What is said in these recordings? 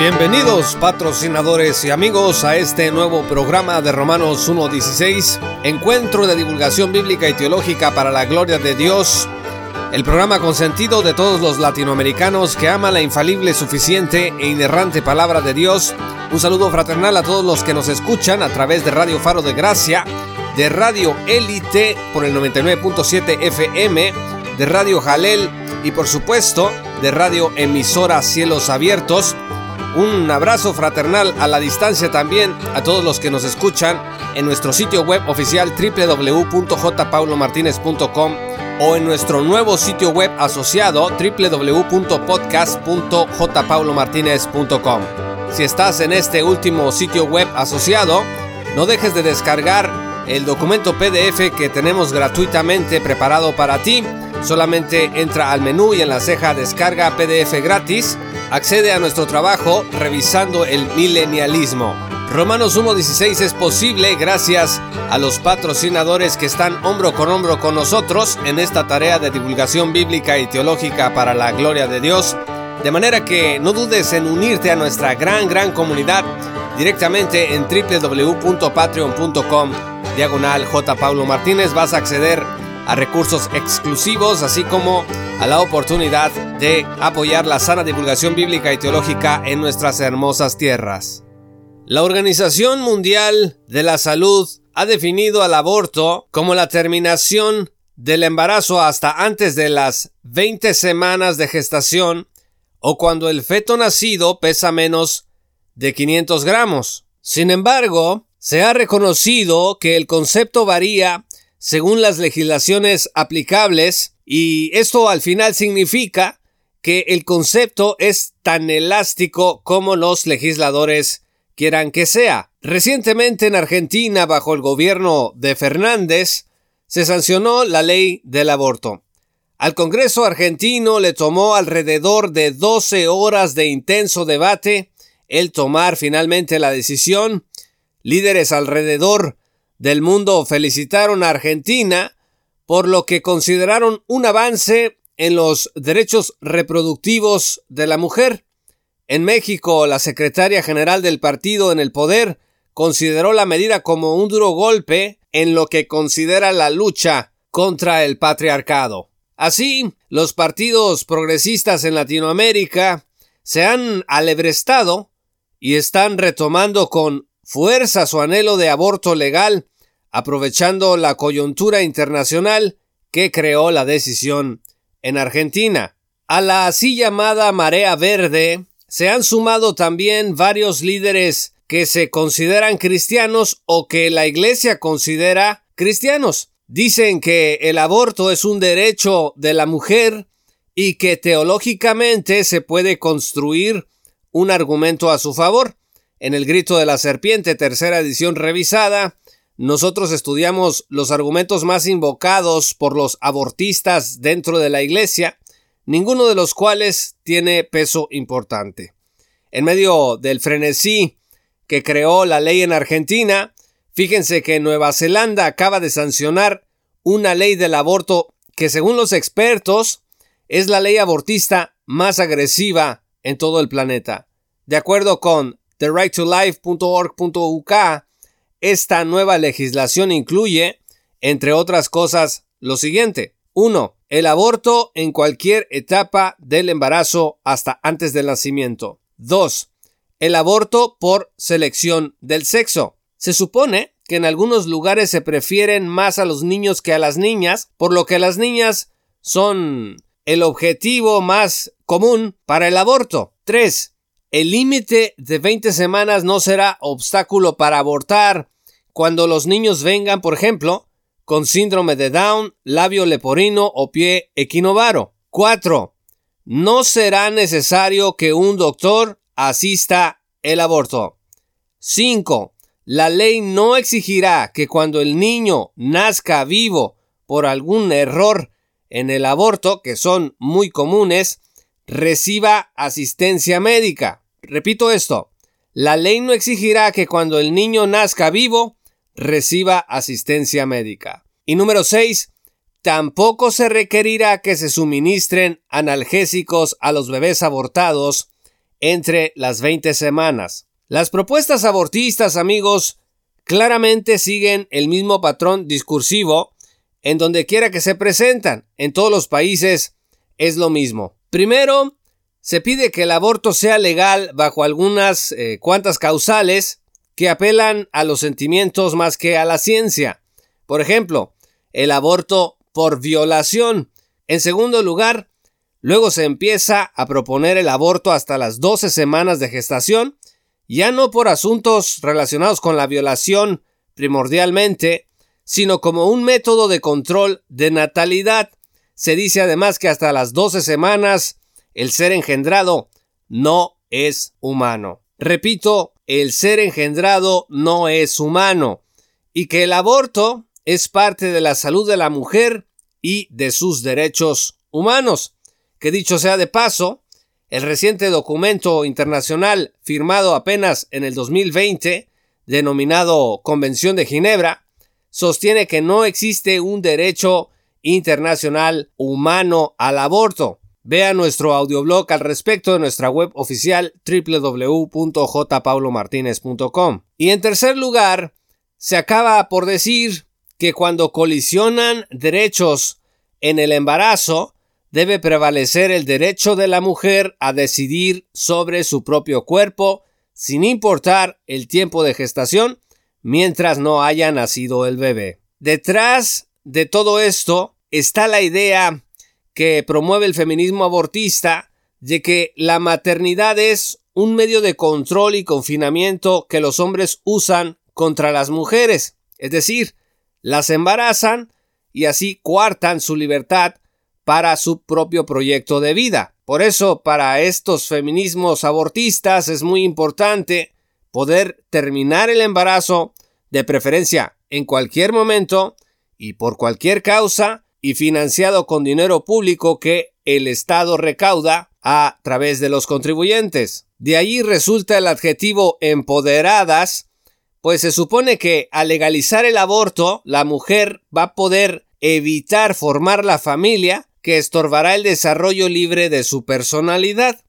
Bienvenidos patrocinadores y amigos a este nuevo programa de Romanos 1.16, encuentro de divulgación bíblica y teológica para la gloria de Dios, el programa consentido de todos los latinoamericanos que aman la infalible, suficiente e inerrante palabra de Dios. Un saludo fraternal a todos los que nos escuchan a través de Radio Faro de Gracia, de Radio Élite por el 99.7 FM, de Radio Jalel y por supuesto de Radio Emisora Cielos Abiertos un abrazo fraternal a la distancia también a todos los que nos escuchan en nuestro sitio web oficial www.jpaulomartinez.com o en nuestro nuevo sitio web asociado www.podcast.jpaulomartinez.com. Si estás en este último sitio web asociado, no dejes de descargar el documento PDF que tenemos gratuitamente preparado para ti. Solamente entra al menú y en la ceja descarga PDF gratis accede a nuestro trabajo revisando el milenialismo. Romanos 1.16 es posible gracias a los patrocinadores que están hombro con hombro con nosotros en esta tarea de divulgación bíblica y teológica para la gloria de Dios. De manera que no dudes en unirte a nuestra gran, gran comunidad directamente en www.patreon.com diagonal J. Paulo Martínez. Vas a acceder a recursos exclusivos, así como a la oportunidad de apoyar la sana divulgación bíblica y teológica en nuestras hermosas tierras. La Organización Mundial de la Salud ha definido al aborto como la terminación del embarazo hasta antes de las 20 semanas de gestación o cuando el feto nacido pesa menos de 500 gramos. Sin embargo, se ha reconocido que el concepto varía según las legislaciones aplicables y esto al final significa que el concepto es tan elástico como los legisladores quieran que sea. Recientemente en Argentina, bajo el gobierno de Fernández, se sancionó la ley del aborto. Al Congreso argentino le tomó alrededor de 12 horas de intenso debate el tomar finalmente la decisión. Líderes alrededor del mundo felicitaron a Argentina por lo que consideraron un avance en los derechos reproductivos de la mujer. En México, la secretaria general del partido en el poder consideró la medida como un duro golpe en lo que considera la lucha contra el patriarcado. Así, los partidos progresistas en Latinoamérica se han alebrestado y están retomando con fuerza su anhelo de aborto legal aprovechando la coyuntura internacional que creó la decisión en Argentina. A la así llamada marea verde se han sumado también varios líderes que se consideran cristianos o que la Iglesia considera cristianos. Dicen que el aborto es un derecho de la mujer y que teológicamente se puede construir un argumento a su favor. En el grito de la serpiente, tercera edición revisada, nosotros estudiamos los argumentos más invocados por los abortistas dentro de la Iglesia, ninguno de los cuales tiene peso importante. En medio del frenesí que creó la ley en Argentina, fíjense que Nueva Zelanda acaba de sancionar una ley del aborto que según los expertos es la ley abortista más agresiva en todo el planeta. De acuerdo con therightolife.org.uk, esta nueva legislación incluye, entre otras cosas, lo siguiente. 1. El aborto en cualquier etapa del embarazo hasta antes del nacimiento. 2. El aborto por selección del sexo. Se supone que en algunos lugares se prefieren más a los niños que a las niñas, por lo que las niñas son el objetivo más común para el aborto. 3. El límite de 20 semanas no será obstáculo para abortar cuando los niños vengan, por ejemplo, con síndrome de Down, labio leporino o pie equinovaro. 4. No será necesario que un doctor asista el aborto. 5. la ley no exigirá que cuando el niño nazca vivo por algún error en el aborto, que son muy comunes, reciba asistencia médica. Repito esto, la ley no exigirá que cuando el niño nazca vivo, reciba asistencia médica. Y número 6. Tampoco se requerirá que se suministren analgésicos a los bebés abortados entre las 20 semanas. Las propuestas abortistas, amigos, claramente siguen el mismo patrón discursivo en donde quiera que se presentan. En todos los países es lo mismo. Primero, se pide que el aborto sea legal bajo algunas eh, cuantas causales que apelan a los sentimientos más que a la ciencia. Por ejemplo, el aborto por violación. En segundo lugar, luego se empieza a proponer el aborto hasta las 12 semanas de gestación, ya no por asuntos relacionados con la violación primordialmente, sino como un método de control de natalidad. Se dice además que hasta las 12 semanas el ser engendrado no es humano. Repito, el ser engendrado no es humano y que el aborto es parte de la salud de la mujer y de sus derechos humanos. Que dicho sea de paso, el reciente documento internacional firmado apenas en el 2020, denominado Convención de Ginebra, sostiene que no existe un derecho internacional humano al aborto. Vea nuestro audioblog al respecto en nuestra web oficial www.jpaulomartinez.com. Y en tercer lugar, se acaba por decir que cuando colisionan derechos en el embarazo, debe prevalecer el derecho de la mujer a decidir sobre su propio cuerpo, sin importar el tiempo de gestación, mientras no haya nacido el bebé. Detrás de todo esto está la idea que promueve el feminismo abortista de que la maternidad es un medio de control y confinamiento que los hombres usan contra las mujeres, es decir, las embarazan y así coartan su libertad para su propio proyecto de vida. Por eso, para estos feminismos abortistas es muy importante poder terminar el embarazo, de preferencia en cualquier momento y por cualquier causa, y financiado con dinero público que el Estado recauda a través de los contribuyentes. De ahí resulta el adjetivo empoderadas pues se supone que al legalizar el aborto, la mujer va a poder evitar formar la familia que estorbará el desarrollo libre de su personalidad.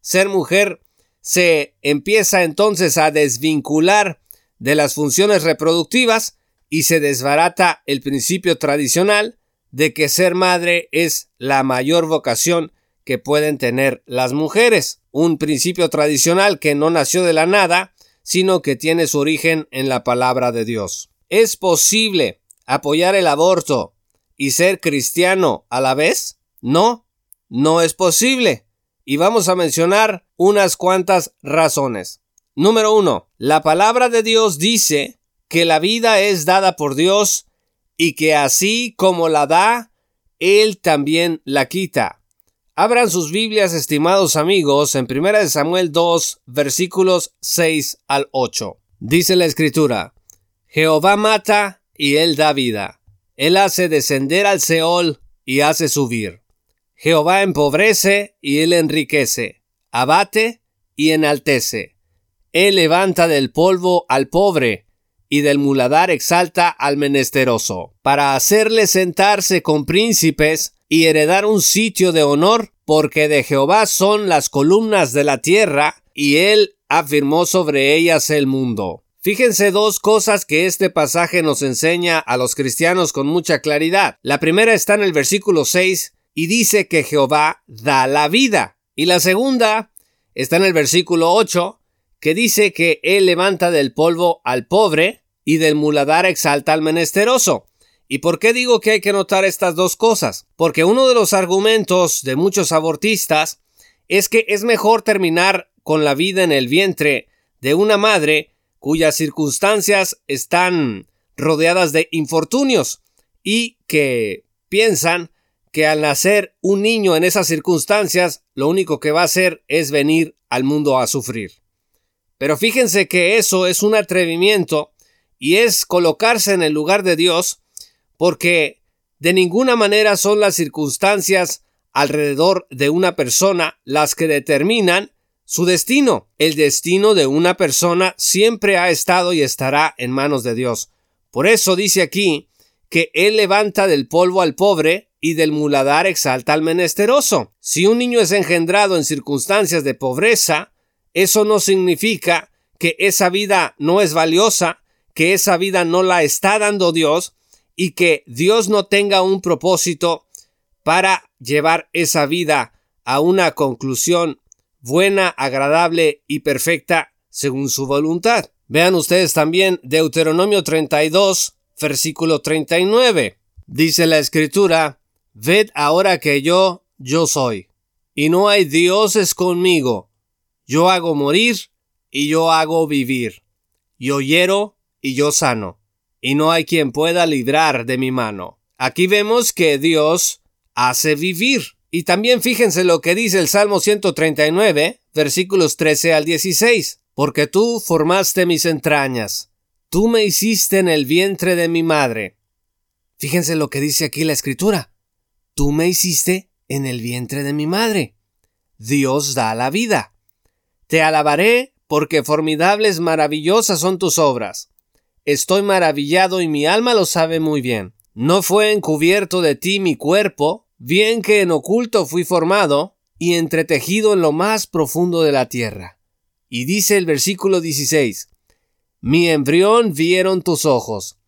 Ser mujer se empieza entonces a desvincular de las funciones reproductivas y se desbarata el principio tradicional de que ser madre es la mayor vocación que pueden tener las mujeres. Un principio tradicional que no nació de la nada, sino que tiene su origen en la palabra de Dios. ¿Es posible apoyar el aborto y ser cristiano a la vez? No, no es posible. Y vamos a mencionar unas cuantas razones. Número uno, la palabra de Dios dice que la vida es dada por Dios y que así como la da, Él también la quita. Abran sus Biblias, estimados amigos, en 1 Samuel 2, versículos 6 al 8. Dice la escritura, Jehová mata y él da vida. Él hace descender al Seol y hace subir. Jehová empobrece y él enriquece. Abate y enaltece. Él levanta del polvo al pobre y del muladar exalta al menesteroso, para hacerle sentarse con príncipes y heredar un sitio de honor, porque de Jehová son las columnas de la tierra, y él afirmó sobre ellas el mundo. Fíjense dos cosas que este pasaje nos enseña a los cristianos con mucha claridad. La primera está en el versículo 6 y dice que Jehová da la vida. Y la segunda está en el versículo 8 que dice que él levanta del polvo al pobre y del muladar exalta al menesteroso. ¿Y por qué digo que hay que notar estas dos cosas? Porque uno de los argumentos de muchos abortistas es que es mejor terminar con la vida en el vientre de una madre cuyas circunstancias están rodeadas de infortunios y que piensan que al nacer un niño en esas circunstancias lo único que va a hacer es venir al mundo a sufrir. Pero fíjense que eso es un atrevimiento y es colocarse en el lugar de Dios porque de ninguna manera son las circunstancias alrededor de una persona las que determinan su destino. El destino de una persona siempre ha estado y estará en manos de Dios. Por eso dice aquí que Él levanta del polvo al pobre y del muladar exalta al menesteroso. Si un niño es engendrado en circunstancias de pobreza, eso no significa que esa vida no es valiosa, que esa vida no la está dando Dios y que Dios no tenga un propósito para llevar esa vida a una conclusión buena, agradable y perfecta según su voluntad. Vean ustedes también Deuteronomio 32, versículo 39. Dice la escritura, Ved ahora que yo, yo soy, y no hay dioses conmigo. Yo hago morir y yo hago vivir. Yo hiero y yo sano, y no hay quien pueda librar de mi mano. Aquí vemos que Dios hace vivir. Y también fíjense lo que dice el Salmo 139, versículos 13 al 16. Porque tú formaste mis entrañas, tú me hiciste en el vientre de mi madre. Fíjense lo que dice aquí la escritura. Tú me hiciste en el vientre de mi madre. Dios da la vida. Te alabaré porque formidables, maravillosas son tus obras. Estoy maravillado y mi alma lo sabe muy bien. No fue encubierto de ti mi cuerpo, bien que en oculto fui formado y entretejido en lo más profundo de la tierra. Y dice el versículo 16, Mi embrión vieron tus ojos,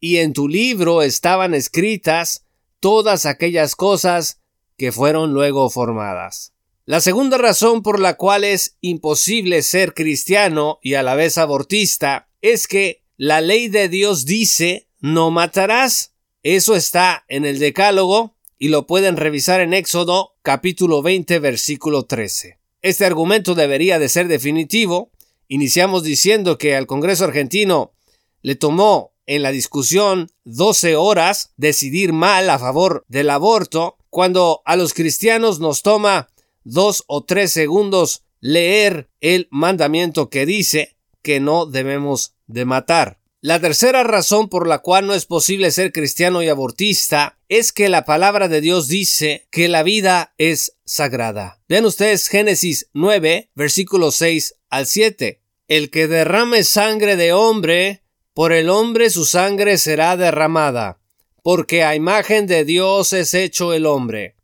y en tu libro estaban escritas todas aquellas cosas que fueron luego formadas. La segunda razón por la cual es imposible ser cristiano y a la vez abortista es que la ley de Dios dice no matarás. Eso está en el Decálogo y lo pueden revisar en Éxodo capítulo 20 versículo 13. Este argumento debería de ser definitivo. Iniciamos diciendo que al Congreso argentino le tomó en la discusión 12 horas decidir mal a favor del aborto, cuando a los cristianos nos toma dos o tres segundos leer el mandamiento que dice que no debemos de matar. La tercera razón por la cual no es posible ser cristiano y abortista es que la palabra de Dios dice que la vida es sagrada. Vean ustedes Génesis 9, versículos 6 al 7. El que derrame sangre de hombre, por el hombre su sangre será derramada, porque a imagen de Dios es hecho el hombre.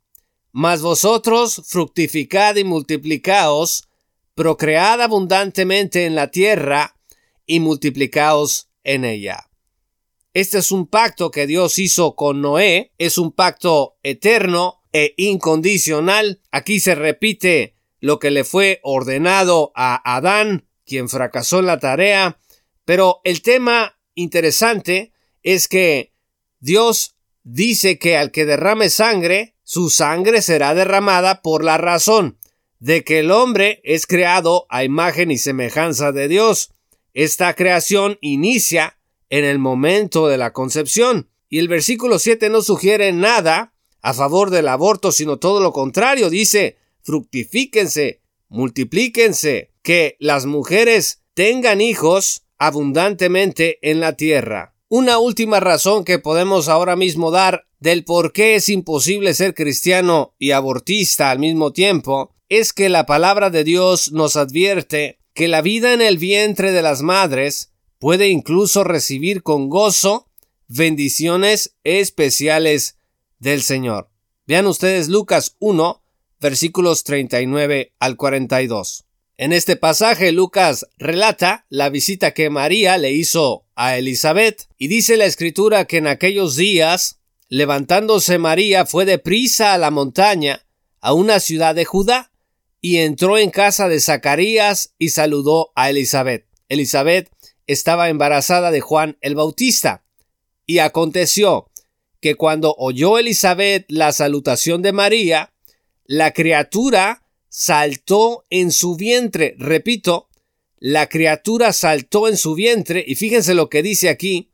Mas vosotros fructificad y multiplicaos, procread abundantemente en la tierra, y multiplicaos en ella. Este es un pacto que Dios hizo con Noé, es un pacto eterno e incondicional. Aquí se repite lo que le fue ordenado a Adán, quien fracasó en la tarea, pero el tema interesante es que Dios dice que al que derrame sangre, su sangre será derramada por la razón de que el hombre es creado a imagen y semejanza de Dios. Esta creación inicia en el momento de la concepción. Y el versículo 7 no sugiere nada a favor del aborto, sino todo lo contrario. Dice, fructifíquense, multiplíquense, que las mujeres tengan hijos abundantemente en la tierra. Una última razón que podemos ahora mismo dar del por qué es imposible ser cristiano y abortista al mismo tiempo es que la palabra de Dios nos advierte que la vida en el vientre de las madres puede incluso recibir con gozo bendiciones especiales del Señor. Vean ustedes Lucas 1, versículos 39 al 42. En este pasaje Lucas relata la visita que María le hizo a Elizabeth y dice la escritura que en aquellos días, levantándose María fue deprisa a la montaña, a una ciudad de Judá, y entró en casa de Zacarías y saludó a Elizabeth. Elizabeth estaba embarazada de Juan el Bautista. Y aconteció que cuando oyó Elizabeth la salutación de María, la criatura saltó en su vientre. Repito, la criatura saltó en su vientre y fíjense lo que dice aquí,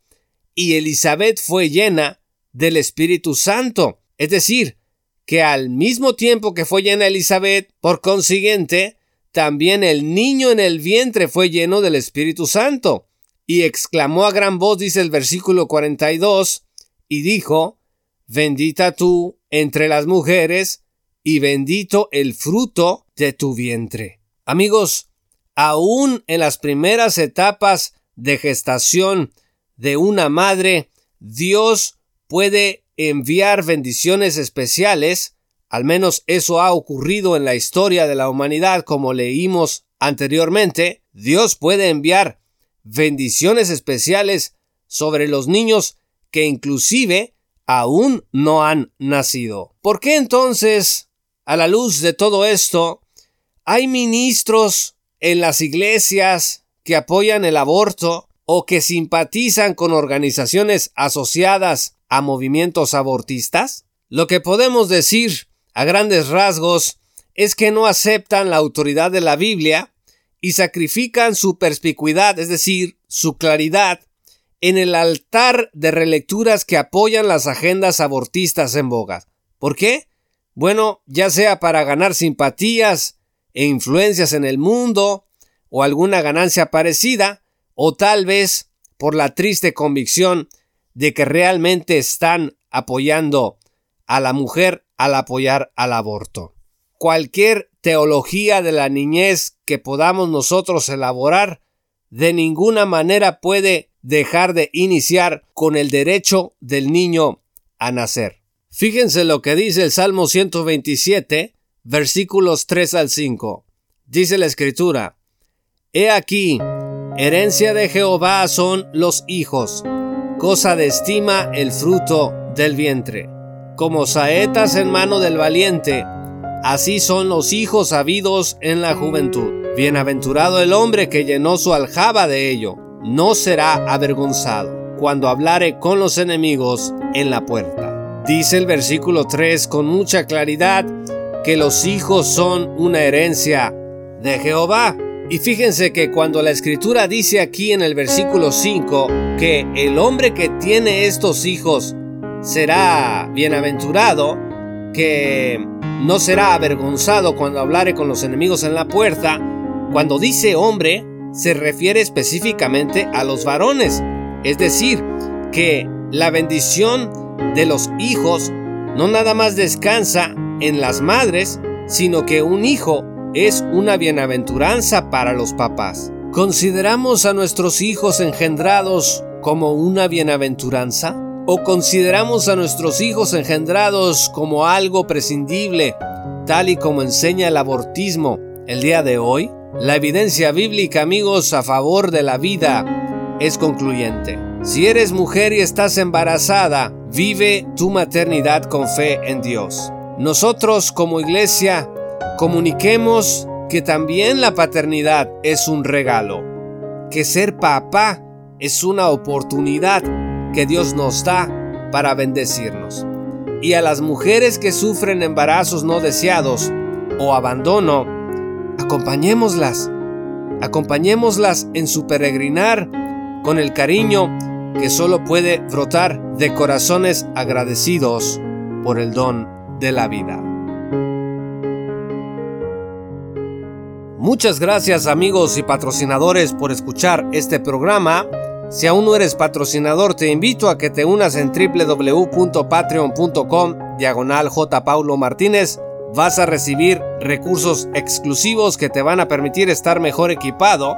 y Elizabeth fue llena del Espíritu Santo. Es decir, que al mismo tiempo que fue llena Elizabeth, por consiguiente, también el niño en el vientre fue lleno del Espíritu Santo. Y exclamó a gran voz, dice el versículo 42, y dijo, Bendita tú entre las mujeres, y bendito el fruto de tu vientre. Amigos, aún en las primeras etapas de gestación de una madre, Dios puede enviar bendiciones especiales, al menos eso ha ocurrido en la historia de la humanidad como leímos anteriormente, Dios puede enviar bendiciones especiales sobre los niños que inclusive aún no han nacido. ¿Por qué entonces, a la luz de todo esto, hay ministros en las iglesias que apoyan el aborto o que simpatizan con organizaciones asociadas a movimientos abortistas? Lo que podemos decir a grandes rasgos es que no aceptan la autoridad de la Biblia y sacrifican su perspicuidad, es decir, su claridad, en el altar de relecturas que apoyan las agendas abortistas en boga. ¿Por qué? Bueno, ya sea para ganar simpatías e influencias en el mundo, o alguna ganancia parecida, o tal vez por la triste convicción de que realmente están apoyando a la mujer al apoyar al aborto. Cualquier teología de la niñez que podamos nosotros elaborar de ninguna manera puede dejar de iniciar con el derecho del niño a nacer. Fíjense lo que dice el Salmo 127, versículos 3 al 5. Dice la escritura, He aquí, herencia de Jehová son los hijos, cosa de estima el fruto del vientre. Como saetas en mano del valiente, así son los hijos habidos en la juventud. Bienaventurado el hombre que llenó su aljaba de ello, no será avergonzado cuando hablare con los enemigos en la puerta. Dice el versículo 3 con mucha claridad que los hijos son una herencia de Jehová. Y fíjense que cuando la escritura dice aquí en el versículo 5 que el hombre que tiene estos hijos será bienaventurado, que no será avergonzado cuando hablare con los enemigos en la puerta, cuando dice hombre, se refiere específicamente a los varones, es decir, que la bendición de los hijos no nada más descansa en las madres, sino que un hijo es una bienaventuranza para los papás. ¿Consideramos a nuestros hijos engendrados como una bienaventuranza? ¿O consideramos a nuestros hijos engendrados como algo prescindible, tal y como enseña el abortismo el día de hoy? La evidencia bíblica, amigos, a favor de la vida es concluyente. Si eres mujer y estás embarazada, vive tu maternidad con fe en Dios. Nosotros como iglesia Comuniquemos que también la paternidad es un regalo, que ser papá es una oportunidad que Dios nos da para bendecirnos. Y a las mujeres que sufren embarazos no deseados o abandono, acompañémoslas, acompañémoslas en su peregrinar con el cariño que solo puede brotar de corazones agradecidos por el don de la vida. Muchas gracias amigos y patrocinadores por escuchar este programa. Si aún no eres patrocinador, te invito a que te unas en www.patreon.com diagonal J. Paulo Martínez. Vas a recibir recursos exclusivos que te van a permitir estar mejor equipado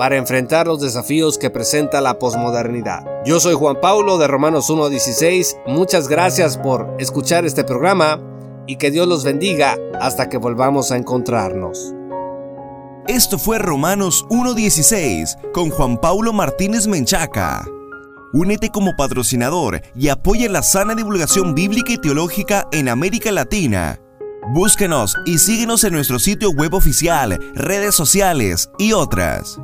para enfrentar los desafíos que presenta la posmodernidad. Yo soy Juan Paulo de Romanos 1.16. Muchas gracias por escuchar este programa y que Dios los bendiga hasta que volvamos a encontrarnos. Esto fue Romanos 1.16 con Juan Paulo Martínez Menchaca. Únete como patrocinador y apoya la sana divulgación bíblica y teológica en América Latina. Búsquenos y síguenos en nuestro sitio web oficial, redes sociales y otras.